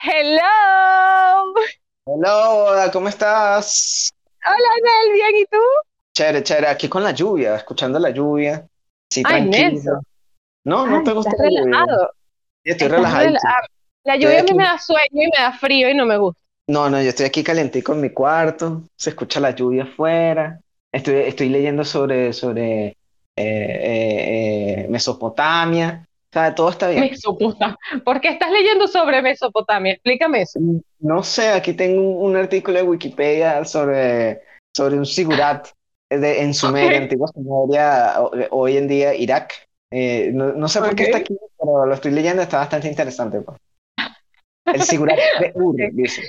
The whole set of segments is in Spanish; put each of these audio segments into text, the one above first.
Hello. Hola, ¿cómo estás? Hola, Nel, bien, ¿y tú? Chévere, chévere, aquí con la lluvia, escuchando la lluvia. Sí, Ay, tranquilo. No, no Ay, te gusta la lluvia. relajado. Sí, estoy relajado. La Estoy lluvia a mí aquí. me da sueño y me da frío y no me gusta. No, no, yo estoy aquí calentico en mi cuarto, se escucha la lluvia afuera. Estoy, estoy leyendo sobre, sobre eh, eh, eh, Mesopotamia. O sea, todo está bien. Mesopotamia. ¿Por qué estás leyendo sobre Mesopotamia? Explícame eso. No sé, aquí tengo un, un artículo de Wikipedia sobre, sobre un sigurat de, en Sumeria, antigua Sumeria, hoy en día Irak. Eh, no, no sé por qué está aquí, pero lo estoy leyendo, está bastante interesante. pues. El sigurat de Ur, dice.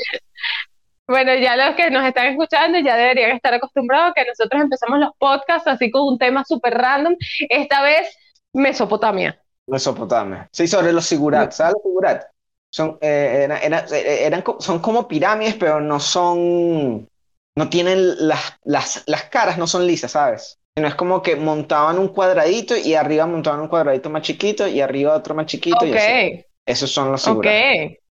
Bueno, ya los que nos están escuchando ya deberían estar acostumbrados a que nosotros empezamos los podcasts así con un tema súper random. Esta vez, Mesopotamia. Mesopotamia. Sí, sobre los sigurats. ¿Sabes los sigurats? Son, eh, era- era- eran, son como pirámides, pero no son, no tienen las, las, las caras, no son lisas, ¿sabes? Sino es como que montaban un cuadradito y arriba montaban un cuadradito más chiquito y arriba otro más chiquito y así. Ok, Esos son los ok. sigurats.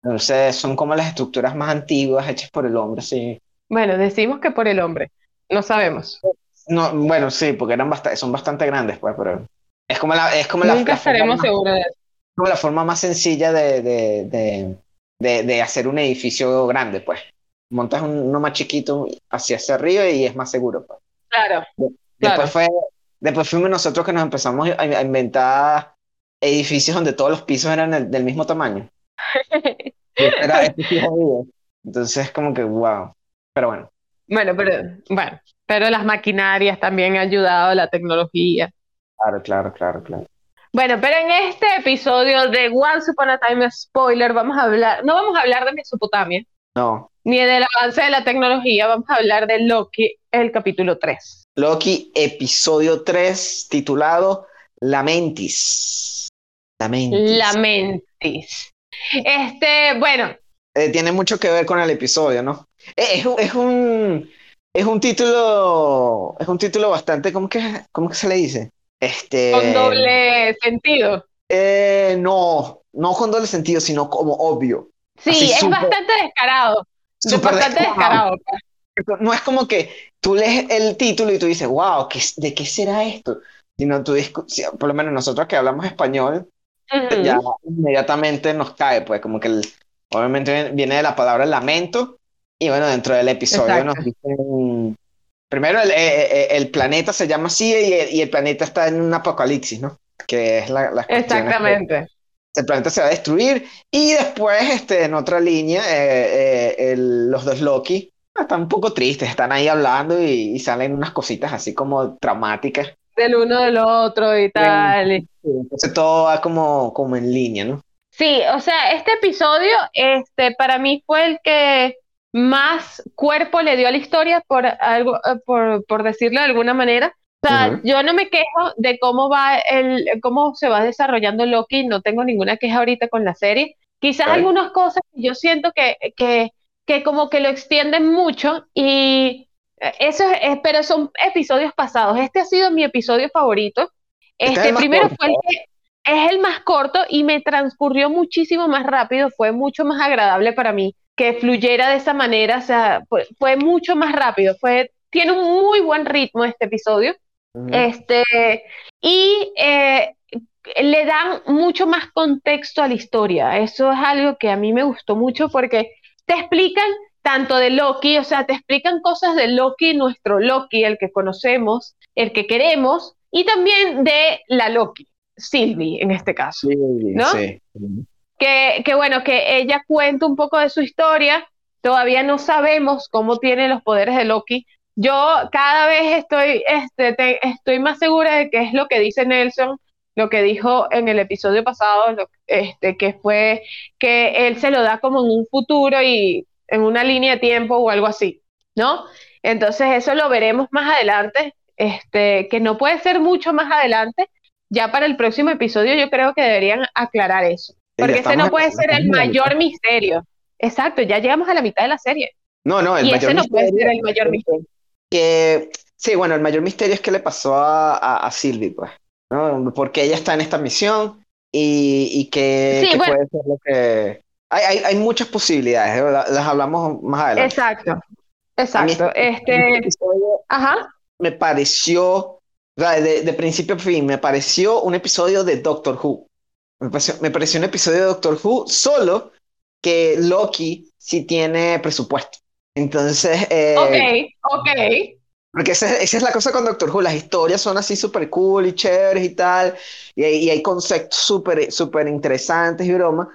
Entonces son como las estructuras más antiguas hechas por el hombre, sí. Bueno, decimos que por el hombre. No sabemos. No, bueno, sí, porque eran bastante, son bastante grandes, pues, pero es como la, es como la, Nunca la forma estaremos más- seguros de eso. como la forma más sencilla de, de, de, de, hacer un edificio grande, pues. Montas un- uno más chiquito hacia hacia arriba y es más seguro, pues. Claro, Después claro. fue, después fuimos nosotros que nos empezamos a, a inventar edificios donde todos los pisos eran del, del mismo tamaño. Y esto era, esto sí es jodido. Entonces, como que, wow. Pero bueno, Bueno, pero, bueno, pero las maquinarias también han ayudado, la tecnología. Claro, claro, claro, claro. Bueno, pero en este episodio de Once Upon a Time Spoiler vamos a hablar, no vamos a hablar de Mesopotamia, No, ni del avance de la tecnología, vamos a hablar de Loki, el capítulo 3. Loki, episodio 3, titulado Lamentis. Lamentis. Lamentis. Este, bueno, Eh, tiene mucho que ver con el episodio, ¿no? Eh, es, un- es un es un título es un título bastante ¿cómo que cómo que se le dice? Este con doble sentido. eh, no, no con doble sentido, sino como obvio. Sí, Así es súper- bastante descarado, súper bastante descarado. descarado. No es como que tú lees el título y tú dices, wow, ¿qué, ¿de qué será esto? Sino tú por lo menos nosotros que hablamos español, Ujú. ya inmediatamente nos cae, pues como que el- obviamente viene de la palabra lamento y bueno, dentro del episodio Exacto. nos dicen, primero el, eh, eh, el planeta se llama así y el, y el planeta está en un apocalipsis, ¿no? Que es la, las cuestiones que Exactamente. el planeta se va a destruir y después este, en otra línea eh, eh, el- los dos Loki están un poco tristes, están ahí hablando y, y salen unas cositas así como traumáticas. Del uno del otro y tal. y- Entonces todo va como, como en línea, ¿no? Sí, o sea, este episodio, este, para mí fue el que más cuerpo le dio a la historia, por algo, eh, por, por decirlo de alguna manera. O sea, Ujú. yo no me quejo de cómo va el, cómo se va desarrollando Loki, no tengo ninguna queja ahorita con la serie. Quizás Ok. algunas cosas yo siento que, que, que como que lo extienden mucho y eh, eso es, pero son episodios pasados. Este ha sido mi episodio favorito. Este es Este primero corto, fue el que es el más corto y me transcurrió muchísimo más rápido, fue mucho más agradable para mí que fluyera de esa manera, o sea, fue, fue mucho más rápido, fue, tiene un muy buen ritmo este episodio, este, y eh, le dan mucho más contexto a la historia, eso es algo que a mí me gustó mucho porque te explican tanto de Loki, o sea, te explican cosas de Loki, nuestro Loki, el que conocemos, el que queremos, y también de la Loki, Sylvie en este caso. Sí, ¿no? sí. Que, bueno, que ella cuenta un poco de su historia, todavía no sabemos cómo tiene los poderes de Loki. Yo cada vez estoy, este, te- estoy más segura de que es lo que dice Nelson, lo que dijo en el episodio pasado, este, que fue que él se lo da como en un futuro y en una línea de tiempo o algo así, ¿no? Entonces eso lo veremos más adelante, este, que no puede ser mucho más adelante. Ya para el próximo episodio yo creo que deberían aclarar eso. Porque ese no puede ser el mayor misterio. Exacto, ya llegamos a la mitad de la serie. No, no, el Y mayor ese no puede ser el mayor misterio. que, sí, bueno, el mayor misterio es qué le pasó a, a, a Sylvie, pues, ¿no? Porque ella está en esta misión y, y que, Sí, que bueno. puede ser lo que... hay, hay, hay muchas posibilidades, ¿eh? las hablamos más adelante. Exacto, exacto. Este, este ajá. Me pareció, de, de, principio a fin, me pareció un episodio de Doctor Who. Me pareció, me pareció un episodio de Doctor Who, solo que Loki sí tiene presupuesto. Entonces. Eh, ok, ok. Porque esa, esa, es la cosa con Doctor Who, las historias son así súper cool y chéveres y tal, y, y hay conceptos súper súper interesantes y bromas,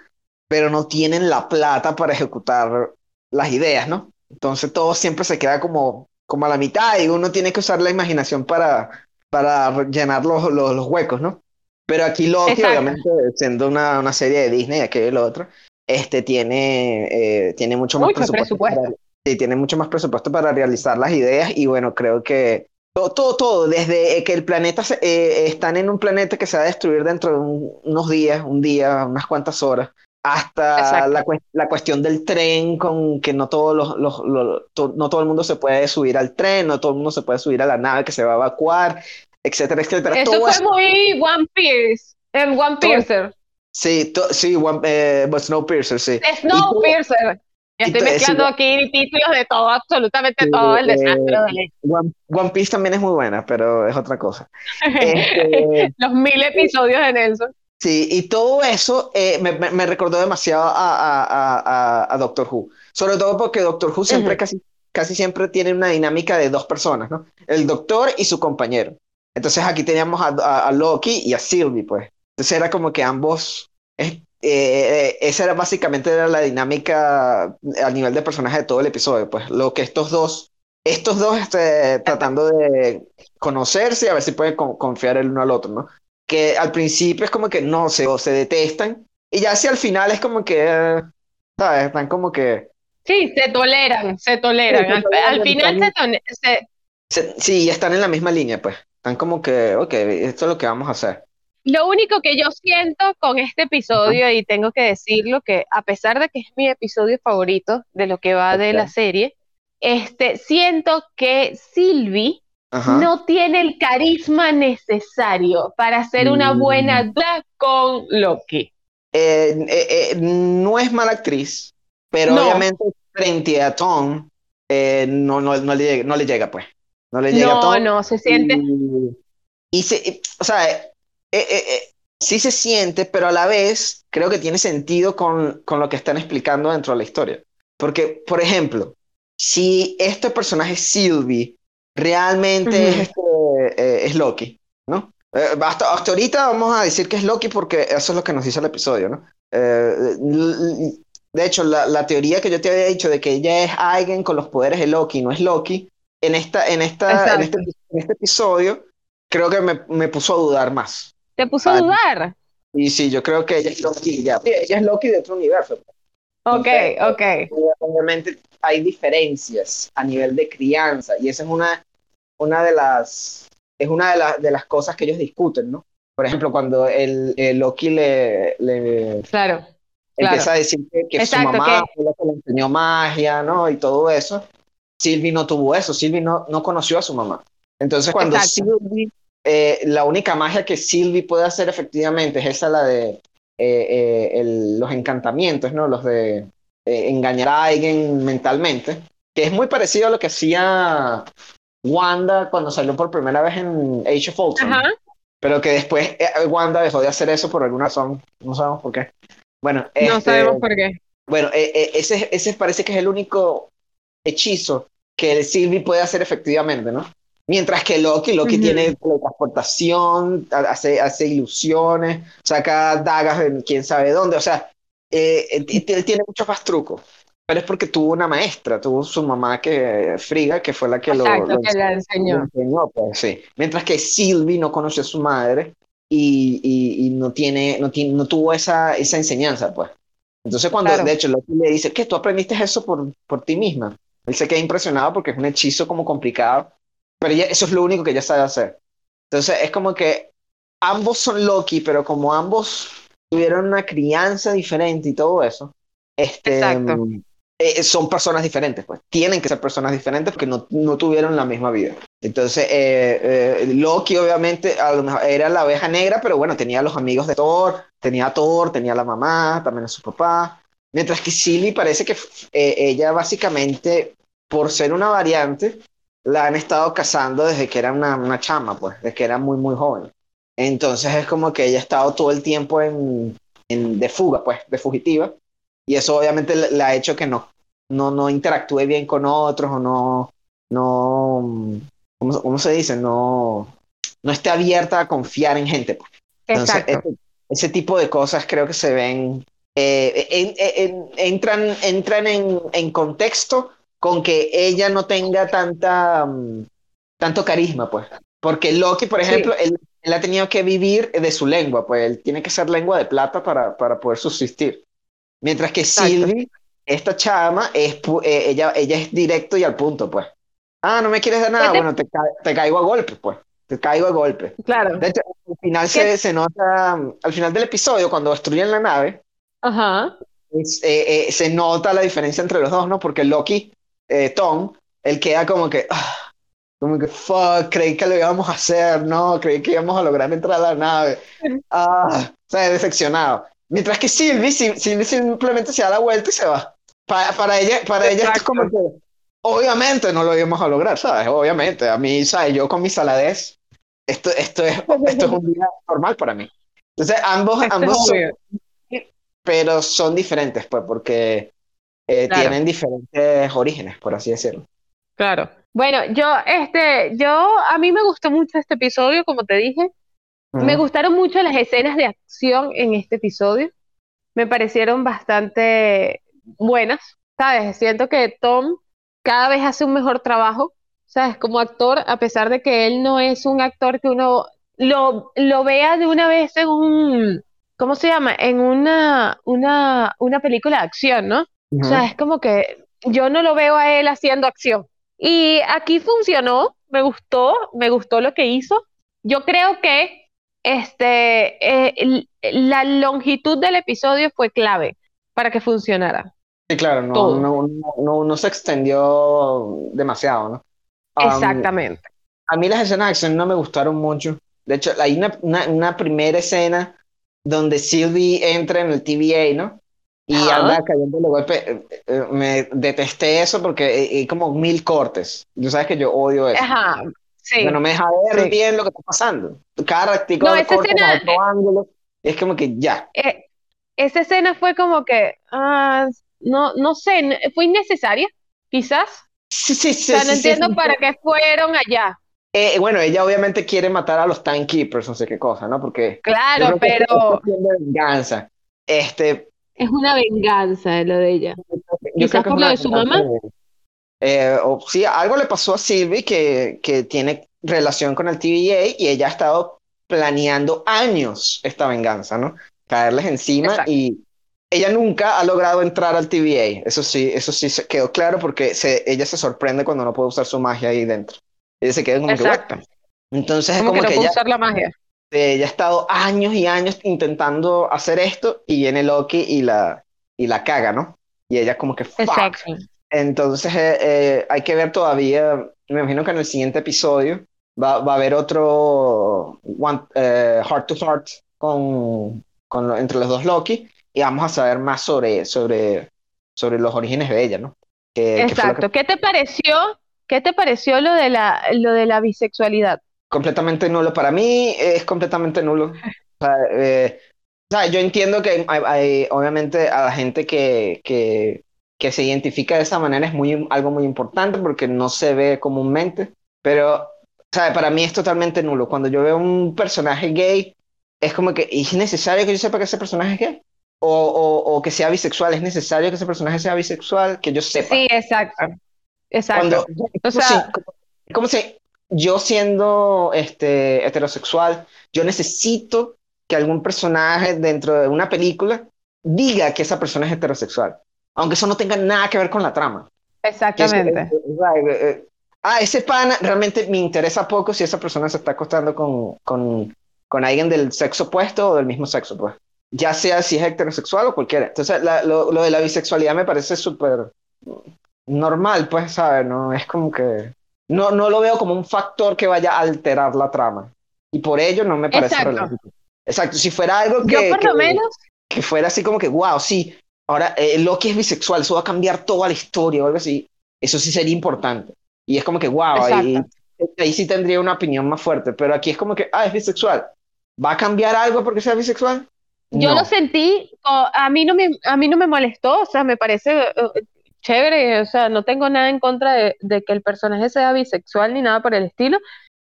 pero no tienen la plata para ejecutar las ideas, ¿no? Entonces todo siempre se queda como, como a la mitad y uno tiene que usar la imaginación para, para llenar los, los, los huecos, ¿no? Pero aquí Loki, Exacto. obviamente, siendo una, una, serie de Disney, aquello y lo otro, este tiene, eh, tiene mucho más mucho presupuesto. presupuesto. Para, sí, tiene mucho más presupuesto para realizar las ideas y bueno, creo que todo, todo, todo desde que el planeta, se, eh, están en un planeta que se va a destruir dentro de un, unos días, un día, unas cuantas horas, hasta la, la, cuestión del tren, con que no, todos los, los, los to, no todo el mundo se puede subir al tren, no todo el mundo se puede subir a la nave que se va a evacuar, etcétera, etcétera. Eso fue muy One Piece, en One Piercer. Sí, sí, one, eh, Snowpiercer, sí. Snowpiercer. Estoy mezclando sí, aquí títulos de todo, absolutamente sí, todo el desastre eh, One, One, Piece también es muy buena, pero es otra cosa. este, Los mil episodios de Nelson. Sí, y todo eso eh, me, me, recordó demasiado a, a, a, a, Doctor Who. Sobre todo porque Doctor Who siempre, uh -huh. casi, casi siempre tiene una dinámica de dos personas, ¿no? El doctor y su compañero. Entonces aquí teníamos a, Loki y a Sylvie, pues. Entonces era como que ambos eh, eh, esa era básicamente era la dinámica a nivel de personaje de todo el episodio, pues lo que estos dos, estos dos este, tratando de conocerse y a ver si pueden con, confiar el uno al otro, ¿no? Que al principio es como que no se, o se detestan y ya hacia el final es como que, ¿sabes? Están como que... Sí, se toleran, se toleran. Sí, se toleran al, al, final están, se, se... Sí, están en la misma línea, pues. Están como que, ok, esto es lo que vamos a hacer. Lo único que yo siento con este episodio, uh -huh. y tengo que decirlo, que a pesar de que es mi episodio favorito de lo que va okay. de la serie, este, siento que Sylvie no tiene el carisma necesario para ser una buena Mm. dupla con Loki. Eh, eh, eh, no es mala actriz, pero No. obviamente frente a Tom eh, no, no, no, le, llega- no le llega, pues. No le llega No, Tom. no, se siente. Y, y se, o sea, eh, eh, eh, sí se siente, pero a la vez creo que tiene sentido con, con lo que están explicando dentro de la historia. Porque, por ejemplo, si este personaje Sylvie realmente es, este, eh, es Loki, ¿no? Eh, hasta, hasta ahorita vamos a decir que es Loki porque eso es lo que nos dice el episodio, ¿no? Eh, de hecho, la, la teoría que yo te había dicho de que ella es alguien con los poderes de Loki, no es Loki, en, esta, en, esta, en, este, en este episodio creo que me, me puso a dudar más. Te puso a dudar. Y sí, yo creo que ella es Loki ya. Ella es Loki de otro universo. Ok, ok. obviamente hay diferencias a nivel de crianza y esa es una, una de las es una de, la- de las cosas que ellos discuten, ¿no? Por ejemplo, cuando el, el Loki le, le Claro, empieza claro. a decir que, que su Exacto, mamá fue la que le enseñó magia, ¿no? Y todo eso. Sylvie no tuvo eso, Sylvie no, no conoció a su mamá. Entonces, cuando. Sylvie, eh, la única magia que Sylvie puede hacer efectivamente es esa, la de eh, eh, el- los encantamientos, ¿no? Los de engañar a alguien mentalmente, que es muy parecido a lo que hacía Wanda cuando salió por primera vez en Age of Ultron, Ajá. pero que después Wanda dejó de hacer eso por alguna razón, no sabemos por qué. Bueno, No este, sabemos por qué. bueno, ese, ese parece que es el único hechizo que el Sylvie puede hacer efectivamente, ¿no? Mientras que Loki, Loki tiene teletransportación, ha- hace, hace ilusiones, saca dagas de quién sabe dónde, o sea, eh, eh, t- tiene muchos más trucos. Pero es porque tuvo una maestra, tuvo su mamá que Friga, que fue la que lo, Exacto, lo que la lo enseñó. enseñó, pues, sí. Mientras que Sylvie no conoció a su madre y, y- y no tiene, no tiene, no tuvo esa, esa enseñanza, pues. Entonces cuando, Claro. de hecho, Loki le dice, ¿qué? ¿Tú aprendiste eso por, por ti misma? Él se queda impresionado porque es un hechizo como complicado, pero ella- eso es lo único que ella sabe hacer. Entonces es como que ambos son Loki, pero como ambos tuvieron una crianza diferente y todo eso, este, Exacto. eh, son personas diferentes, pues. Tienen que ser personas diferentes porque no, no tuvieron la misma vida. Entonces, eh, eh, Loki obviamente a lo mejor era la oveja negra, pero bueno, tenía los amigos de Thor, tenía a Thor, tenía a la mamá, también a su papá. Mientras que Silly parece que eh, ella básicamente, por ser una variante, la han estado cazando desde que era una, una chama, pues, desde que era muy, muy joven. Entonces es como que ella ha estado todo el tiempo en, en de fuga, pues, de fugitiva. Y eso obviamente le, ha hecho que no, no, no interactúe bien con otros o no, no, ¿cómo, cómo se dice? No, no esté abierta a confiar en gente. pues. Entonces, Exacto. ese, ese tipo de cosas creo que se ven, eh, en- en- entran, entran en, en contexto con que ella no tenga tanta, mm, tanto carisma, pues. Porque Loki, por Sí. ejemplo, él, él ha tenido que vivir de su lengua, pues él tiene que ser lengua de plata para, para poder subsistir. Mientras que Exacto. Sylvie, esta chama, es, eh, ella, ella es directo y al punto, pues. Ah, no me quieres dar nada, ¿Qué te- bueno, te, ca- te caigo a golpes, pues. Te caigo a golpes. Claro. De hecho, al final ¿Qué- se, se nota, al final del episodio, cuando destruyen la nave, Ajá. es- eh, eh, se nota la diferencia entre los dos, ¿no? Porque Loki, eh, Tom, él queda como que, ah, como que, fuck, creí que lo íbamos a hacer, ¿no? Creí que íbamos a lograr entrar a la nave. Ah, o sea, decepcionado. Mientras que Sylvie, Sylvie simplemente se da la vuelta y se va. Pa- para ella, para ella es como que, obviamente no lo íbamos a lograr, ¿sabes? Obviamente, a mí, ¿sabes? Yo con mi saladez, esto, esto es, esto es un día normal para mí. Entonces, ambos, Esto es ambos son. Pero son diferentes, pues, porque eh, Claro. tienen diferentes orígenes, por así decirlo. Claro. Bueno, yo, este, yo, a mí me gustó mucho este episodio, como te dije. Me gustaron mucho las escenas de acción en este episodio. Me parecieron bastante buenas, ¿sabes? Siento que Tom cada vez hace un mejor trabajo, ¿sabes? Como actor, a pesar de que él no es un actor que uno lo, lo vea de una vez en un, ¿cómo se llama? En una, una, una película de acción, ¿no? O sea, es como que yo no lo veo a él haciendo acción. Y aquí funcionó, me gustó, me gustó lo que hizo. Yo creo que este, eh, la longitud del episodio fue clave para que funcionara. Sí, claro, no, no, no, no se extendió demasiado, ¿no? Um, Exactamente. a mí las escenas de acción no me gustaron mucho. De hecho, hay una, una, una primera escena donde Sylvie entra en el TVA, ¿no? Y Ajá. anda cayendo de golpe. Eh, eh, Me detesté eso porque hay hay como mil cortes. Tú sabes que yo odio eso. Ajá, sí. No me deja ver Sí. bien lo que está pasando. Cada ratico No, de corte escena- a otro ángulo. Es como que ya. Eh, esa escena fue como que, ah, no, no sé, fue innecesaria, quizás. Sí, sí, sí. O sea, no sí, entiendo para qué fueron allá. Eh, bueno, ella obviamente quiere matar a los Timekeepers, no sé qué cosa, ¿no? Porque Claro, es pero cuestión de venganza. Este, es una venganza lo de ella. yo Quizás creo que es por lo una de su mamá. Eh, o sí, algo le pasó a Sylvie que, que tiene relación con el TVA y ella ha estado planeando años esta venganza, ¿no? Caerles encima Exacto. y ella nunca ha logrado entrar al TVA. Eso sí, eso sí se quedó claro porque se, ella se sorprende cuando no puede usar su magia ahí dentro. Ella se queda como que, Exacto. "What?". Entonces es Como como que no que ella, usar la magia. ella ha estado años y años intentando hacer esto y viene Loki y la, y la caga, ¿no? Y ella como que, fuck. Exacto. Entonces eh, eh, hay que ver todavía, me imagino que en el siguiente episodio va, va a haber otro one, eh, heart to heart con, con entre los dos Loki y vamos a saber más sobre, sobre, sobre los orígenes de ella, ¿no? Que, que lo que- Exacto. ¿Qué te pareció? ¿Qué te pareció lo de la, lo de la bisexualidad? completamente nulo. Para mí es completamente nulo. O sea, eh, o sea, yo entiendo que hay, hay- obviamente a la gente que, que, que se identifica de esa manera es muy, algo muy importante porque no se ve comúnmente, pero o sea, para mí es totalmente nulo. Cuando yo veo un personaje gay, es como que ¿es necesario que yo sepa que ese personaje es gay? O, o, o que sea bisexual, ¿es necesario que ese personaje sea bisexual? Que yo sepa. Sí, exacto. Exacto. Cuando, O como sea, como- como si yo siendo este, heterosexual, yo necesito que algún personaje dentro de una película diga que esa persona es heterosexual, aunque eso no tenga nada que ver con la trama. Exactamente. eh, eh, eh, ah, ese pana realmente me interesa poco si esa persona se está acostando con, con, con alguien del sexo opuesto o del mismo sexo, pues. Ya sea si es heterosexual o cualquiera. Entonces, la- lo, lo de la bisexualidad me parece súper normal, pues, ¿sabes? No es como que. No, no lo veo como un factor que vaya a alterar la trama. Y por ello no me parece Exacto. relevante. Exacto. Si fuera algo Yo que, por lo que- menos, que fuera así como que, wow, sí, ahora eh, Loki es bisexual, eso va a cambiar toda la historia o algo así. Eso sí sería importante. Y es como que, wow, ahí, ahí sí tendría una opinión más fuerte, pero aquí es como que, ah, es bisexual. ¿Va a cambiar algo porque sea bisexual? Yo lo sentí, a mí no me, a mí no me molestó, o sea, me parece eh, chévere, o sea, no tengo nada en contra de, que el personaje sea bisexual ni nada por el estilo,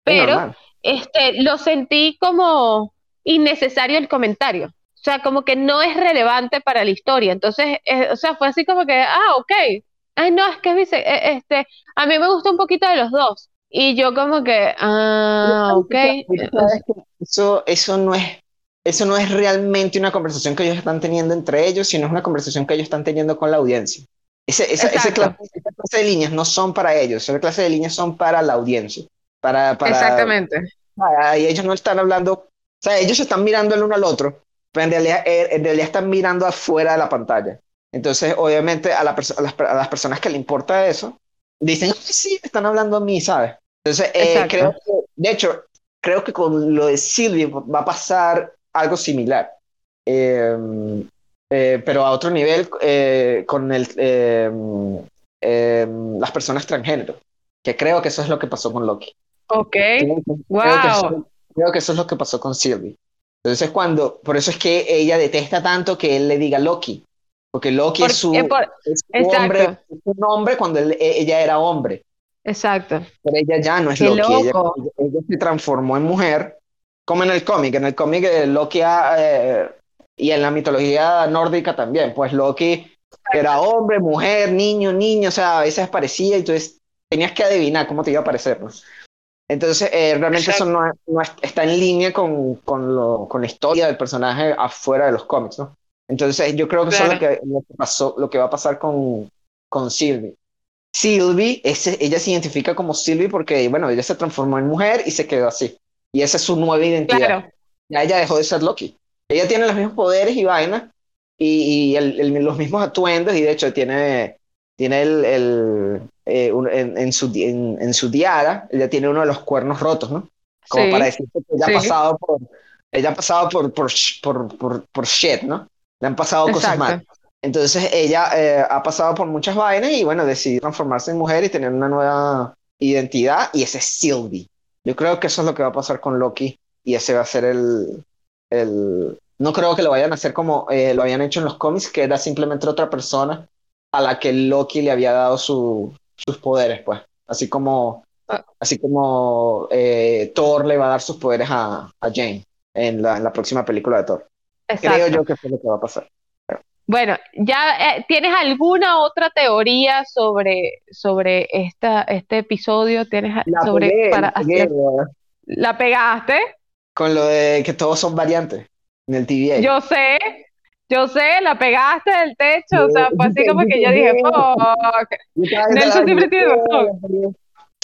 pero este, lo sentí como innecesario el comentario, o sea, como que no es relevante para la historia, entonces, eh, o sea, fue así como que, ah, ok, ay, no, es que es bisexual, eh, este, a mí me gustó un poquito de los dos, y yo como que, ah, ok. Eso, eso no es eso no es realmente una conversación que ellos están teniendo entre ellos, sino es una conversación que ellos están teniendo con la audiencia. Ese, esa, clase, de líneas no son para ellos, esa clase de líneas son para la audiencia. Para, para, Exactamente. y ellos no están hablando, o sea, ellos están mirando el uno al otro, pero en realidad, eh, en realidad están mirando afuera de la pantalla. Entonces, obviamente, a, las, a las, personas que le importa eso, dicen, sí, están hablando a mí, ¿sabes? Entonces, eh, creo que, de hecho, creo que con lo de Silvia va a pasar algo similar. Em, eh, pero a otro nivel eh, con el, em, em, las personas transgénero, que creo que eso es lo que pasó con Loki. Ok, wow. Creo que, eso, es lo que pasó con Sylvie. Entonces cuando, por eso es que ella detesta tanto que él le diga Loki, porque Loki es, su, hombre, un hombre cuando e, ella era hombre. Exacto. Pero ella ya no es Loki, ella, se transformó en mujer como en el cómic, en el cómic eh, Loki eh, y en la mitología nórdica también, pues Loki era hombre, mujer, niño, niño, o sea, a veces aparecía y entonces tenías que adivinar cómo te iba a aparecer. ¿no? Entonces, eh, realmente eso no, está en línea con, con, lo, con, la historia del personaje afuera de los cómics, ¿no? Entonces, yo creo que eso es lo que, lo que, pasó, lo que va a pasar con, con Sylvie. Sylvie, ese, ella se identifica como Sylvie porque, bueno, ella se transformó en mujer y se quedó así. Y esa es su nueva identidad. Ya ella dejó de ser Loki. Ella tiene los mismos poderes y vainas y, los mismos atuendos y de hecho tiene, tiene el, eh, en, su, en, su diara, ella tiene uno de los cuernos rotos, ¿no? Como para decir que ella ha pasado por, ella ha pasado por, por, por, por, shit, ¿no? Le han pasado cosas malas. Entonces ella eh, ha pasado por muchas vainas y bueno, decidió transformarse en mujer y tener una nueva identidad y ese es Sylvie. Yo creo que eso es lo que va a pasar con Loki y ese va a ser el... el... No creo que lo vayan a hacer como eh, lo habían hecho en los cómics, que era simplemente otra persona a la que Loki le había dado sus poderes, pues. Así como, ah. así como eh, Thor le va a dar sus poderes a, a Jane en la, en la, próxima película de Thor. Creo yo que eso es lo que va a pasar. Bueno, ¿ya eh, tienes alguna otra teoría sobre, sobre esta, este episodio? ¿Tienes la sobre para la, pegaste? Con lo de que todos son variantes en el TVA. Yo sé, yo sé, la pegaste del techo, o sea, fue así como que yo dije, fuck. Nelson siempre tiene razón.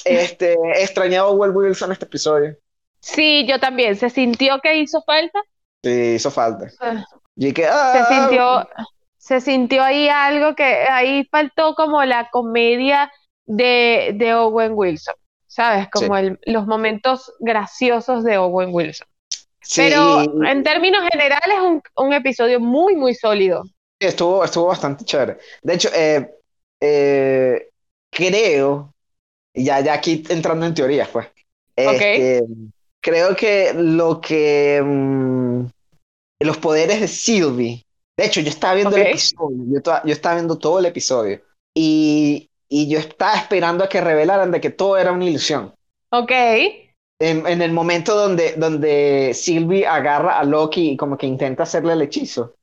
Este, extrañado a Will Wilson este episodio. Sí, yo también. ¿Se sintió que hizo falta? Sí, hizo falta. Ah. Y que, ah, se sintió, se sintió ahí algo que ahí faltó como la comedia de, de Owen Wilson, ¿sabes? Como el, los momentos graciosos de Owen Wilson. Pero en términos generales, un, un episodio muy, muy sólido. Estuvo, estuvo bastante chévere. De hecho, eh, eh, creo, ya, ya aquí entrando en teorías, pues. Este, creo que lo que mm, los poderes de Sylvie de hecho, yo estaba viendo el episodio, yo, estaba viendo todo el episodio y, yo estaba esperando a que revelaran de que todo era una ilusión. Ok. En, el momento donde, donde Sylvie agarra a Loki y como que intenta hacerle el hechizo,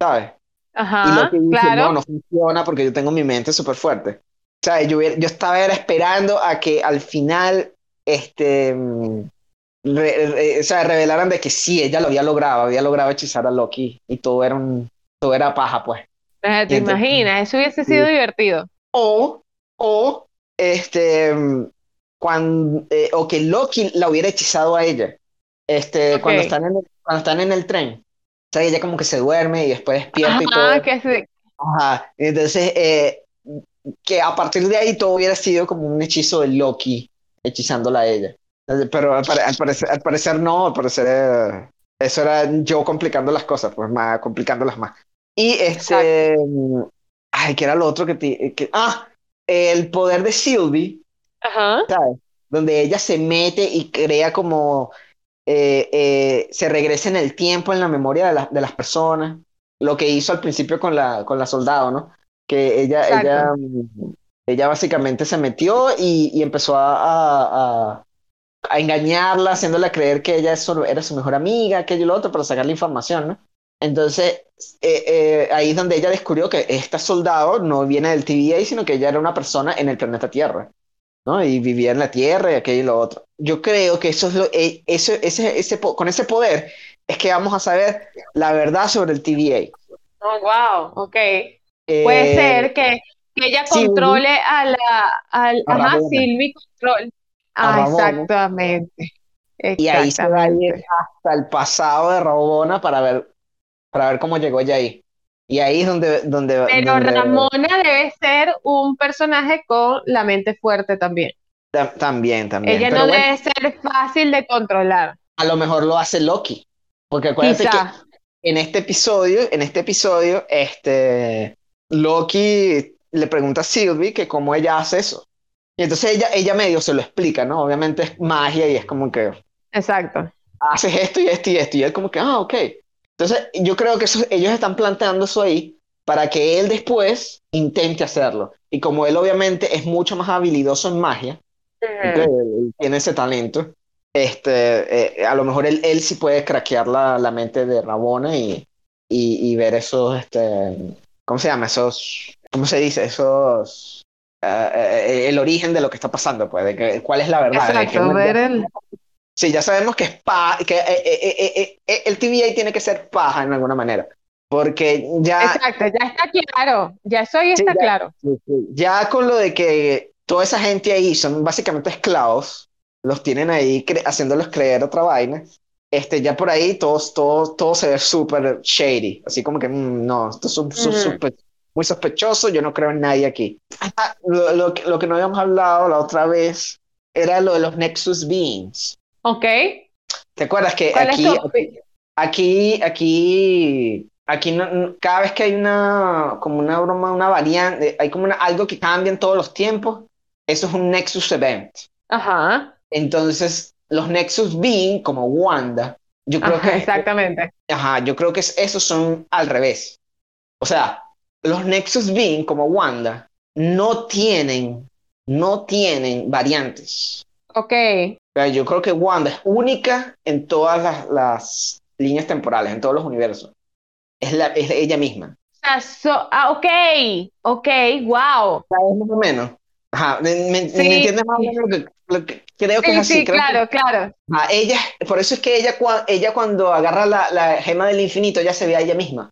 ¿sabes? Ajá, y Loki dice, claro. no, no funciona porque yo tengo mi mente súper fuerte. O sea, yo, yo estaba esperando a que al final, este, o sea, revelaran de que sí, ella lo había logrado, había logrado hechizar a Loki y todo era un, todo era paja, pues. ¿Te imaginas? Eso hubiese sido divertido. O, o, este, cuando, eh, o que Loki la hubiera hechizado a ella, este, cuando están en el, cuando están en el tren. O sea, ella como que se duerme y después despierta y todo. Que sí. Ajá. Entonces, eh, que a partir de ahí todo hubiera sido como un hechizo de Loki hechizándola a ella. Pero al, parecer, al parecer no, al parecer eh, eso era yo complicando las cosas, pues más complicándolas más. Y este, ay, ¿qué era lo otro que, te, que ah, el poder de Sylvie, Ajá. ¿sabes? Donde ella se mete y crea como, eh, eh, se regresa en el tiempo, en la memoria de, la- de las personas, lo que hizo al principio con la, con la soldado, ¿no? Que ella, Exacto. ella, mm, ella básicamente se metió y, y empezó a, a- a- engañarla, haciéndola creer que ella es su- era su mejor amiga, aquello y lo otro, para sacarle información, ¿no? Entonces, eh, eh, ahí es donde ella descubrió que esta soldado no viene del TVA, sino que ella era una persona en el planeta Tierra, ¿no? Y vivía en la Tierra y aquello y lo otro. Yo creo que eso es lo, eh, eso, ese, ese, con ese poder es que vamos a saber la verdad sobre el TVA. Oh, wow, ok. Puede Eh, ser que, que ella controle a la, al, A ajá. Sylvie control. A Ah, Ramona. exactamente. Y ahí se va a ir Exactamente. hasta el pasado de Rabona para ver, para ver cómo llegó ella ahí. Y ahí es donde, donde, Pero donde- Ramona debe ser un personaje con la mente fuerte también. ta- también, también. Ella Pero no bueno, debe ser fácil de controlar. a lo mejor lo hace Loki. Porque acuérdate que Quizá. en este episodio, en este episodio, este, Loki le pregunta a Sylvie que cómo ella hace eso. Y entonces ella, ella medio se lo explica, ¿no? Obviamente es magia y es como que Exacto. haces esto y esto y esto. Y él como que, ah, ok. Entonces yo creo que eso- ellos están planteando eso ahí para que él después intente hacerlo. Y como él obviamente es mucho más habilidoso en magia, porque él, él tiene ese talento, este, eh, a lo mejor él, él sí puede craquear la, la mente de Rabona y, y, y ver esos, este, ¿cómo se llama? Esos, ¿cómo se dice? Esos, eh, el origen de lo que está pasando, pues, de que, cuál es la verdad. Exacto, ver el... Sí, ya sabemos que es pa- que eh, eh, eh, eh, eh, el TVA tiene que ser paja en alguna manera, porque ya, Exacto, ya está claro. Ya eso ahí Sí, está ya- claro. ya con lo de que toda esa gente ahí son básicamente esclavos, los tienen ahí cre- haciéndolos creer otra vaina, este, ya por ahí todos, todo, todo se ve súper shady, así como que mm, no, esto es Ujú. sospe- muy sospechoso, yo no creo en nadie aquí. Ah, lo, lo que- lo que no habíamos hablado la otra vez era lo de los Nexus Beings. Ok. ¿Te acuerdas que ¿Cuál es aquí, aquí, aquí, aquí, aquí no- cada vez que hay una, como una broma, una variante, hay como una- algo que cambia en todos los tiempos, eso es un Nexus Event. Ajá. Entonces, los Nexus Being, como Wanda, yo creo Ajá, que, exactamente. ajá, yo creo que es- esos son al revés. O sea, los Nexus Being, como Wanda, no tienen, no tienen variantes. Ok. Yo creo que Wanda es única en todas las, las líneas temporales, en todos los universos. Es, la, es ella misma. O sea, so- ah, ok. Ok, wow. ¿Sabes más o menos? Ajá, ¿me, me- me Sí. entiendes más o menos lo que, lo que creo que Sí, es así? sí, Creo que- claro, claro. ajá, ella, por eso es que ella, ella cuando agarra la, la gema del infinito, ya se ve a ella misma,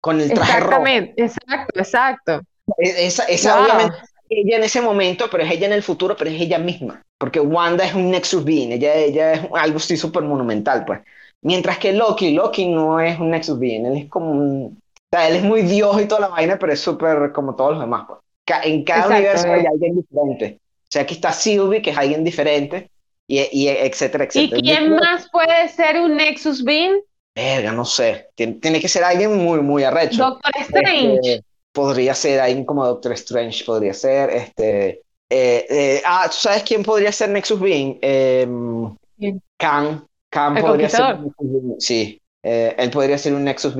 con el traje rojo. Exactamente, exacto, exacto. E- Esa, esa Wow. obviamente es ella en ese momento, pero es ella en el futuro, pero es ella misma. Porque Wanda es un Nexus Being, ella, ella es algo así súper monumental, pues. Mientras que Loki, Loki no es un Nexus Being, él es como un... O sea, él es muy dios y toda la vaina, pero es súper como todos los demás, pues. En cada Exacto, universo hay eh. alguien diferente. O sea, aquí está Sylvie, que es alguien diferente, y, y etcétera, ¿Y etcétera. Yo quién más puede ser un Nexus Beam? Verga, no sé. Tiene, tiene que ser alguien muy, muy arrecho. Doctor Strange. Este, podría ser alguien como Doctor Strange, podría ser. Este, eh, eh, ah, ¿tú sabes quién podría ser Nexus? Em, ¿Quién? Khan. Khan El podría ser. Conquistador. Nexus Being, Sí, eh, él podría ser un Nexus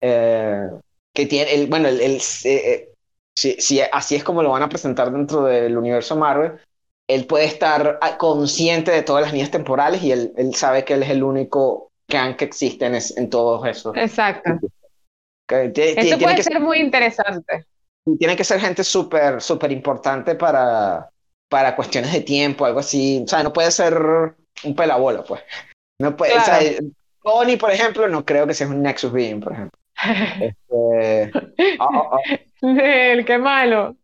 eh, que tiene, el, bueno, el, el- eh, eh, si, si así es como lo van a presentar dentro del universo Marvel, él puede estar ah, consciente de todas las líneas temporales y él, él sabe que él es el único Khan que existe en, es- en todos esos. Exacto. Que Eso tiene puede que ser muy interesante. Y tiene que ser gente súper, súper importante para, para cuestiones de tiempo, algo así. O sea, no puede ser un pelabola, pues. No puede, o sea, Claro. Tony, por ejemplo, no creo que sea un Nexus Being, por ejemplo. Este, ah, ah, ah, El qué malo.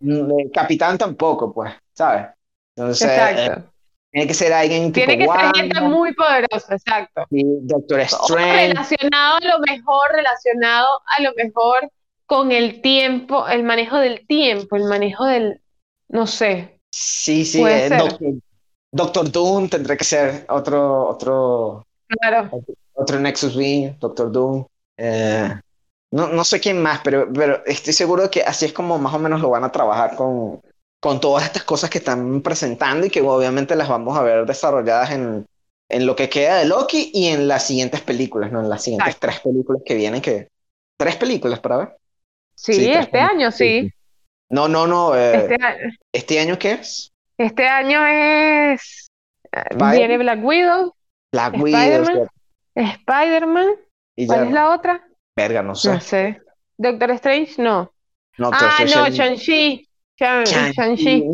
mm, el Capitán tampoco, pues, ¿sabes? Entonces, eh, tiene que ser alguien tipo Tiene que ser gente muy poderosa, exacto. y Doctor O Strange. relacionado a lo mejor, relacionado a lo mejor con el tiempo, el manejo del tiempo, el manejo del, no sé. Sí, sí, eh. Doctor, Doctor Doom tendría que ser otro, otro, Claro. otro Nexus Being, Doctor Doom. Eh, no, no sé quién más, pero, pero estoy seguro de que así es como más o menos lo van a trabajar con, con todas estas cosas que están presentando y que obviamente las vamos a ver desarrolladas en, en lo que queda de Loki y en las siguientes películas, ¿no? En las siguientes tres películas que vienen, que... ¿Tres películas para ver? Sí, este año sí. No, no, no. Eh, este, año. ¿Este año qué es? Este año es... Viene Black Widow. Black Widow. Spider-Man. ¿Cuál es la otra? Verga, no sé. No sé. Doctor Strange, no. no ah, no, Shang-Chi. Shang-Chi.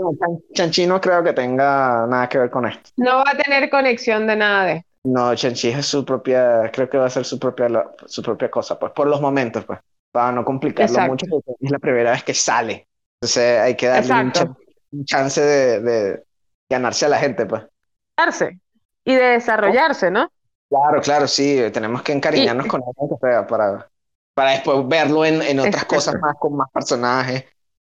Shang-Chi no creo que tenga nada que ver con esto. No va a tener conexión de nada de esto. No, Shang-Chi es su propia, creo que va a ser su propia, su propia cosa, pues, por los momentos, pues, para no complicarlo mucho, porque es la primera vez que sale. Entonces hay que darle un, chance de, de, ganarse a la gente, pues. Y de desarrollarse, ¿no? Claro, claro, sí, tenemos que encariñarnos con él para, para después verlo en, en otras cosas más, con más personajes,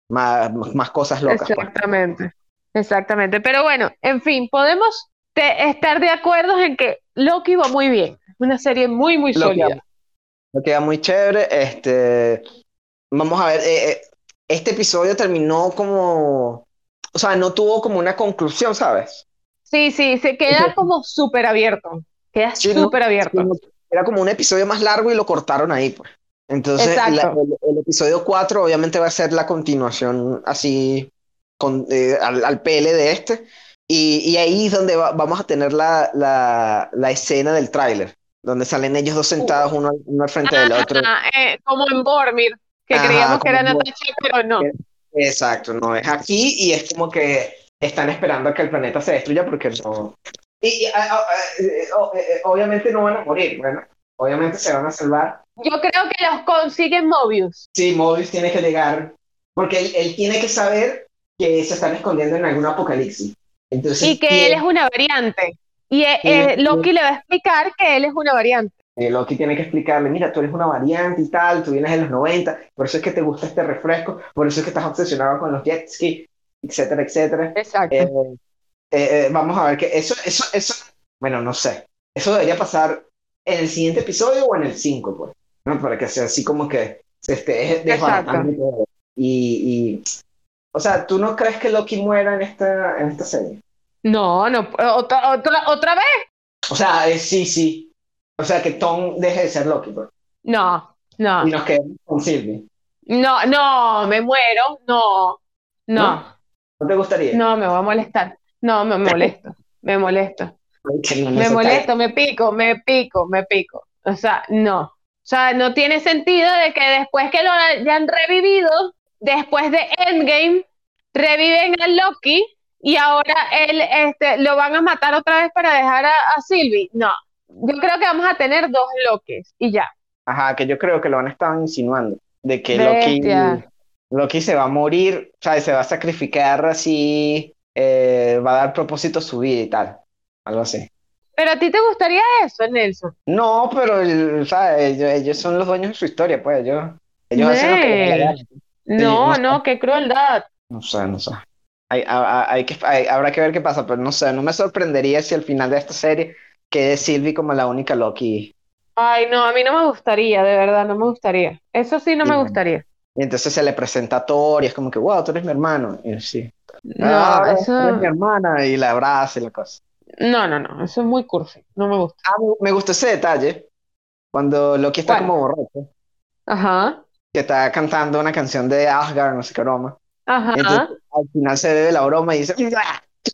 más, más cosas locas. Pues. Exactamente, exactamente. Pero bueno, en fin, podemos estar de acuerdo en que Loki va muy bien, una serie muy, muy sólida. Lo queda muy chévere, este, vamos a ver, eh, eh, este episodio terminó como, o sea, no tuvo como una conclusión, ¿sabes? Sí, sí, se queda como súper abierto. Queda súper abierto. Era como un episodio más largo y lo cortaron ahí, pues. Entonces, el, episodio 4 obviamente va a ser la continuación así con, eh, al, al, PL de este. Y, y ahí es donde vamos a tener la, la, la escena del tráiler, donde salen ellos dos sentados uno, uno al frente del otro. Eh, como en Bormir, que creíamos que era Natasha, pero no. Exacto, no es aquí y es como que están esperando a que el planeta se destruya porque no, y, ah, ah, eh, eh, eh, obviamente no van a morir, bueno, obviamente se van a salvar. Yo creo que los consigue Mobius. Sí, Mobius tiene que llegar, porque él, tiene que saber que se están escondiendo en algún apocalipsis. Entonces, y que él es una variante. Y Loki le va a explicar que él es una variante. Loki tiene que explicarle, mira, tú eres una variante y tal, tú vienes de los 90, por eso es que te gusta este refresco, por eso es que estás obsesionado con los jet ski, etcétera, etcétera. Exacto. Eh, eh, vamos a ver que eso, eso, eso, bueno, no sé. Eso debería pasar en el siguiente episodio o en el 5, pues. ¿no? Para que sea así como que se esté desbaratando y, y, o sea, ¿tú no crees que Loki muera en esta, en esta serie? No, no, otra, otra, otra vez. O sea, eh, sí, sí. O sea, que Tom deje de ser Loki, pues. No, no. Y nos quedemos con Sylvie. No, no, me muero, no, no. ¿No? ¿No te gustaría? No, me va a molestar. No, me molesto, me molesto. Me molesto, me pico, me pico, me pico. O sea, no. O sea, no tiene sentido de que después que lo hayan revivido, después de Endgame, reviven a Loki y ahora él este, lo van a matar otra vez para dejar a, Sylvie. No. Yo creo que vamos a tener dos Lokis y ya. Ajá, que yo creo que lo han estado insinuando. De que Loki, Loki se va a morir, o sea, se va a sacrificar así eh, va a dar propósito a su vida y tal. Algo así. ¿Pero a ti te gustaría eso, Nelson? No, pero Ellos, son los dueños de su historia, pues ellos, ellos hacen lo que No, no, qué crueldad. No sé, no sé. Hay, hay, que, habrá que ver qué pasa, pero no sé, no me sorprendería si al final de esta serie quede Sylvie como la única Loki. Ay, no, a mí no me gustaría, de verdad, no me gustaría. Eso sí no me gustaría. Y entonces se le presenta a Thor y es como que, wow, tú eres mi hermano. Y sí. No, ah, eso... Es mi hermana y la abraza y la cosa. No, no, no, eso es muy cursi, no me gusta. Ah, me gusta ese detalle, cuando Loki está como borracho. Ajá. Que está cantando una canción de Asgard, no sé qué broma. Ajá. al final se bebe la broma y dice,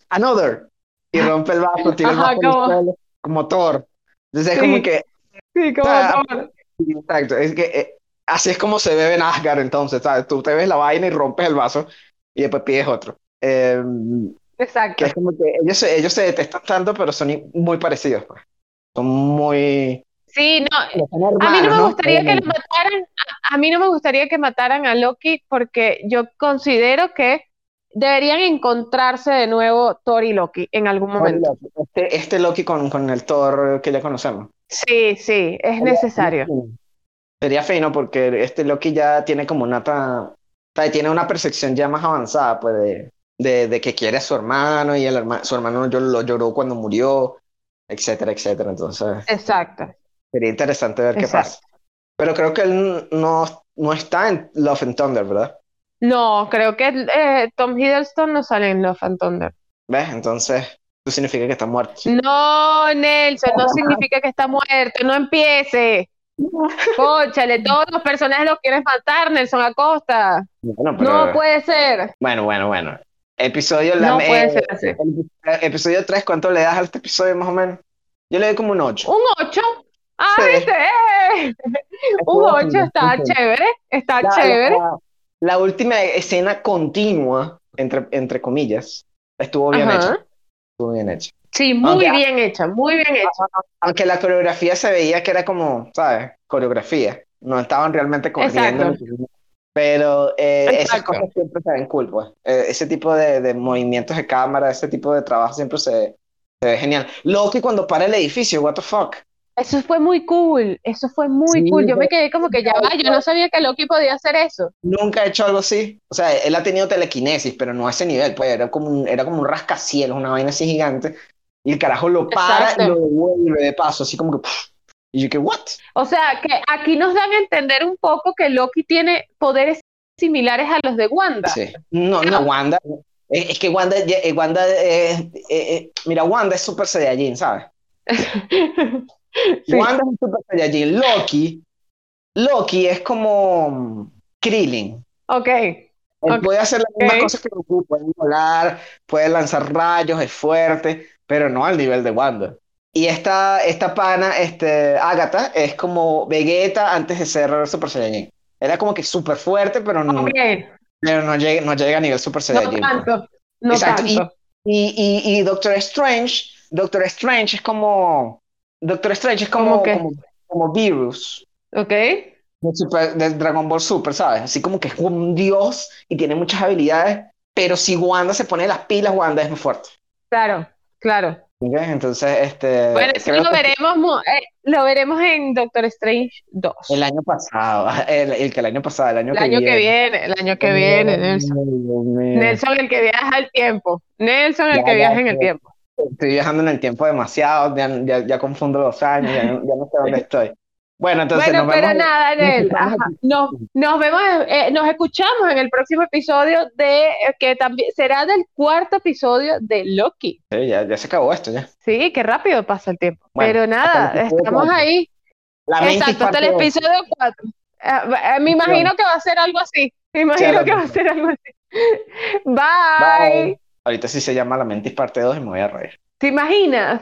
another. Y rompe el vaso, tira el vaso como... como Thor. Entonces es como que... Sí, como Thor. Exacto, es que eh, así es como se bebe en Asgard entonces, ¿sabes? Tú te ves la vaina y rompes el vaso y después pides otro. Em, Exacto. es como que ellos, ellos se detestan tanto, pero son muy parecidos. Pues. Son muy... Sí, no, a mí no me gustaría que lo mataran, a, mí no me gustaría que mataran a Loki porque yo considero que deberían encontrarse de nuevo Thor y Loki en algún momento. Este, este, Loki con, con, el Thor que ya conocemos. Sí, sí, es necesario. Sería fino porque este Loki ya tiene como una, tiene una percepción ya más avanzada, pues, de, de, que quiere a su hermano y el su hermano lo lloró cuando murió, etcétera, etcétera. Entonces, Exacto. Sería interesante ver qué pasa. Pero creo que él no, no está en Love and Thunder, ¿verdad? No, creo que eh, Tom Hiddleston no sale en Love and Thunder. ¿Ves? Entonces, eso significa que está muerto. No, Nelson, no significa que está muerto. No empiece. Cóchale, todos los personajes los quieres matar, Nelson Acosta. Bueno, pero- No puede ser. bueno, bueno, bueno. Episodio, la, No puede ser así. episodio 3, ¿cuánto le das a este episodio más o menos? Yo le doy como un 8. Un 8. Ah, Sí. ¿viste? ¡Eh! Un 8 está chévere, está La, chévere. la- la última escena continua, entre, entre comillas, estuvo bien Ajá. hecha. Estuvo bien hecha. Sí, muy Aunque- bien hecha, muy bien hecha. Aunque la coreografía se veía que era como, ¿sabes? Coreografía. No estaban realmente corriendo. Pero eh, esas Exacto. cosas siempre se ven cool, pues. Eh, ese tipo de, de movimientos de cámara, ese tipo de trabajo siempre se, se ve genial. Loki cuando para el edificio, what the fuck. Eso fue muy cool, eso fue muy Sí, cool. Yo me quedé como que ya va, yo no sabía que Loki podía hacer eso. Nunca he hecho algo así. O sea, él ha tenido telequinesis, pero no a ese nivel, pues era como un, era como un rascacielos, una vaina así gigante. Y el carajo lo para Exacto. y lo devuelve de paso, así como que. pff. Y yo que, ¿what? O sea, que aquí nos dan a entender un poco que Loki tiene poderes similares a los de Wanda. Sí. No, no, Wanda. Es, es que Wanda, eh, Wanda eh, eh, eh, mira, Wanda es Super Saiyajin, ¿sabes? Sí. Wanda es un Super Saiyajin. Loki, Loki es como Krillin. Ok, Él puede hacer las mismas cosas que Goku, puede volar, puede lanzar rayos, es fuerte, pero no al nivel de Wanda. Y esta, esta pana, este, Agatha, es como Vegeta antes de ser Super Saiyajin. Era como que súper fuerte, pero no, ok, pero no llega, no llega a nivel Super no Saiyajin. pues. tanto, no Exacto, y- tanto. Y, y, y Doctor Strange, Doctor Strange es como, Doctor Strange es como, ¿Cómo qué? como, como Virus. Ok, de, Super- de Dragon Ball Super, ¿sabes? Así como que es un dios y tiene muchas habilidades, pero si Wanda se pone las pilas, Wanda es muy fuerte. claro, claro. ¿ok? Entonces, este, Bueno, eso lo que veremos, eh, lo veremos en Doctor Strange 2. el año pasado, el, el que el año pasado, el año El que año que viene. viene, el año que viene, Nelson. Nelson el que viaja al tiempo. Nelson el Ya, que ya, viaja en el tiempo. Estoy viajando en el tiempo demasiado, ya, ya, ya confundo los años, ya, no- ya no sé dónde estoy. Bueno, entonces Bueno, nos pero vemos. nada, Nel, escuchamos ajá, nos, nos vemos, eh, nos escuchamos en el próximo episodio de, eh, que también será del cuarto episodio de Loki. Sí, ya, ya se acabó esto, ya. Sí, qué rápido pasa el tiempo. Bueno, Pero nada, estamos cuatro. ahí. La Exacto, hasta el episodio 4. me imagino que va a ser algo así. Me imagino que va a ser algo así. Bye. Bye. Ahorita sí se llama La Mentis parte 2 y me voy a reír. ¿Te imaginas?